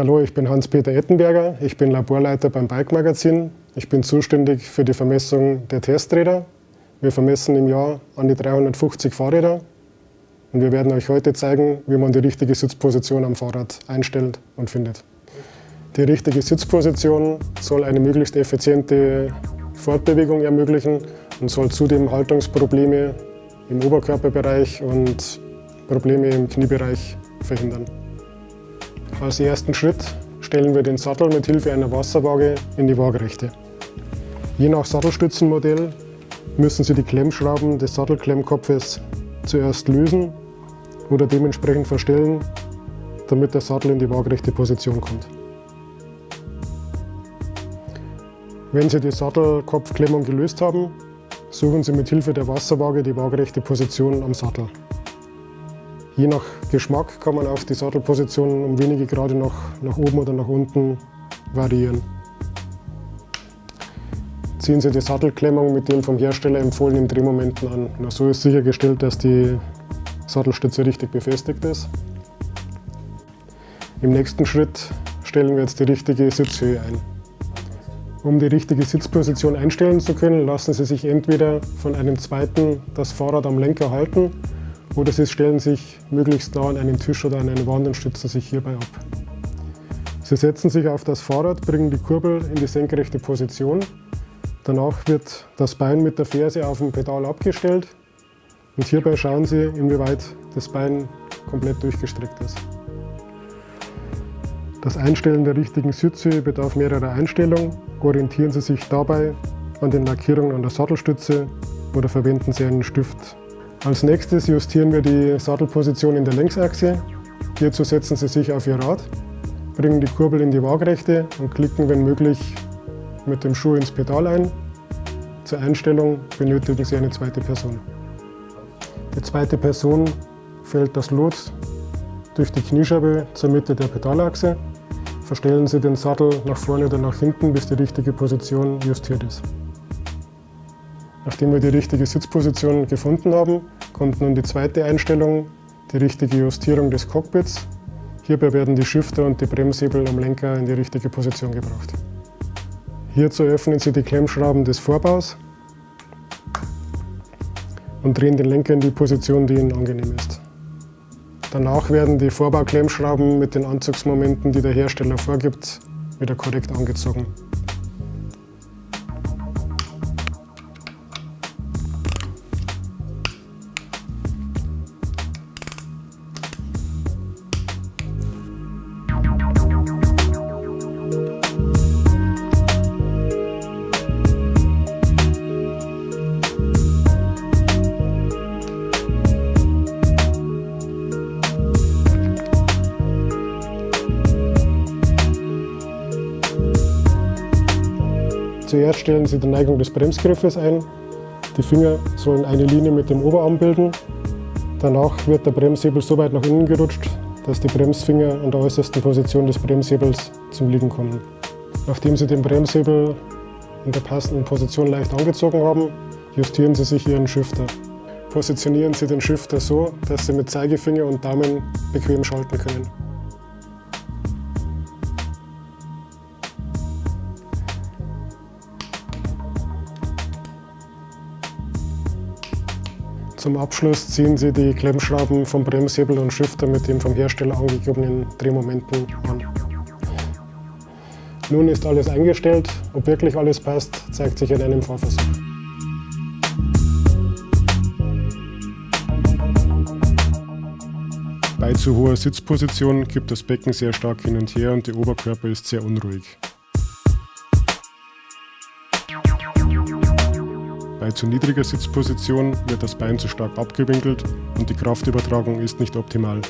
Hallo, ich bin Hans-Peter Ettenberger. Ich bin Laborleiter beim Bike Magazin. Ich bin zuständig für die Vermessung der Testräder. Wir vermessen im Jahr an die 350 Fahrräder. Und wir werden euch heute zeigen, wie man die richtige Sitzposition am Fahrrad einstellt und findet. Die richtige Sitzposition soll eine möglichst effiziente Fortbewegung ermöglichen und soll zudem Haltungsprobleme im Oberkörperbereich und Probleme im Kniebereich verhindern. Als ersten Schritt stellen wir den Sattel mit Hilfe einer Wasserwaage in die Waagerechte. Je nach Sattelstützenmodell müssen Sie die Klemmschrauben des Sattelklemmkopfes zuerst lösen oder dementsprechend verstellen, damit der Sattel in die waagerechte Position kommt. Wenn Sie die Sattelkopfklemmung gelöst haben, suchen Sie mit Hilfe der Wasserwaage die waagerechte Position am Sattel. Je nach Geschmack kann man auf die Sattelposition um wenige Grad nach, nach oben oder nach unten variieren. Ziehen Sie die Sattelklemmung mit den vom Hersteller empfohlenen Drehmomenten an. Na, so ist sichergestellt, dass die Sattelstütze richtig befestigt ist. Im nächsten Schritt stellen wir jetzt die richtige Sitzhöhe ein. Um die richtige Sitzposition einstellen zu können, lassen Sie sich entweder von einem zweiten das Fahrrad am Lenker halten oder Sie stellen sich möglichst nah an einen Tisch oder an eine Wand und stützen sich hierbei ab. Sie setzen sich auf das Fahrrad, bringen die Kurbel in die senkrechte Position. Danach wird das Bein mit der Ferse auf dem Pedal abgestellt und hierbei schauen Sie, inwieweit das Bein komplett durchgestreckt ist. Das Einstellen der richtigen Sitzhöhe bedarf mehrerer Einstellungen. Orientieren Sie sich dabei an den Lackierungen an der Sattelstütze oder verwenden Sie einen Stift. Als nächstes justieren wir die Sattelposition in der Längsachse. Hierzu setzen Sie sich auf Ihr Rad, bringen die Kurbel in die Waagrechte und klicken, wenn möglich, mit dem Schuh ins Pedal ein. Zur Einstellung benötigen Sie eine zweite Person. Die zweite Person fällt das Lot durch die Kniescheibe zur Mitte der Pedalachse. Verstellen Sie den Sattel nach vorne oder nach hinten, bis die richtige Position justiert ist. Nachdem wir die richtige Sitzposition gefunden haben, kommt nun die zweite Einstellung, die richtige Justierung des Cockpits. Hierbei werden die Shifter und die Bremshebel am Lenker in die richtige Position gebracht. Hierzu öffnen Sie die Klemmschrauben des Vorbaus und drehen den Lenker in die Position, die Ihnen angenehm ist. Danach werden die Vorbauklemmschrauben mit den Anzugsmomenten, die der Hersteller vorgibt, wieder korrekt angezogen. Zuerst stellen Sie die Neigung des Bremsgriffes ein. Die Finger sollen eine Linie mit dem Oberarm bilden. Danach wird der Bremshebel so weit nach innen gerutscht, dass die Bremsfinger an der äußersten Position des Bremshebels zum Liegen kommen. Nachdem Sie den Bremshebel in der passenden Position leicht angezogen haben, justieren Sie sich Ihren Shifter. Positionieren Sie den Shifter so, dass Sie mit Zeigefinger und Daumen bequem schalten können. Zum Abschluss ziehen Sie die Klemmschrauben vom Bremshebel und Shifter mit den vom Hersteller angegebenen Drehmomenten an. Nun ist alles eingestellt. Ob wirklich alles passt, zeigt sich in einem Fahrversuch. Bei zu hoher Sitzposition gibt das Becken sehr stark hin und her und der Oberkörper ist sehr unruhig. Bei zu niedriger Sitzposition wird das Bein zu stark abgewinkelt und die Kraftübertragung ist nicht optimal.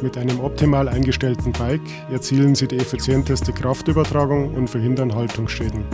Mit einem optimal eingestellten Bike erzielen Sie die effizienteste Kraftübertragung und verhindern Haltungsschäden.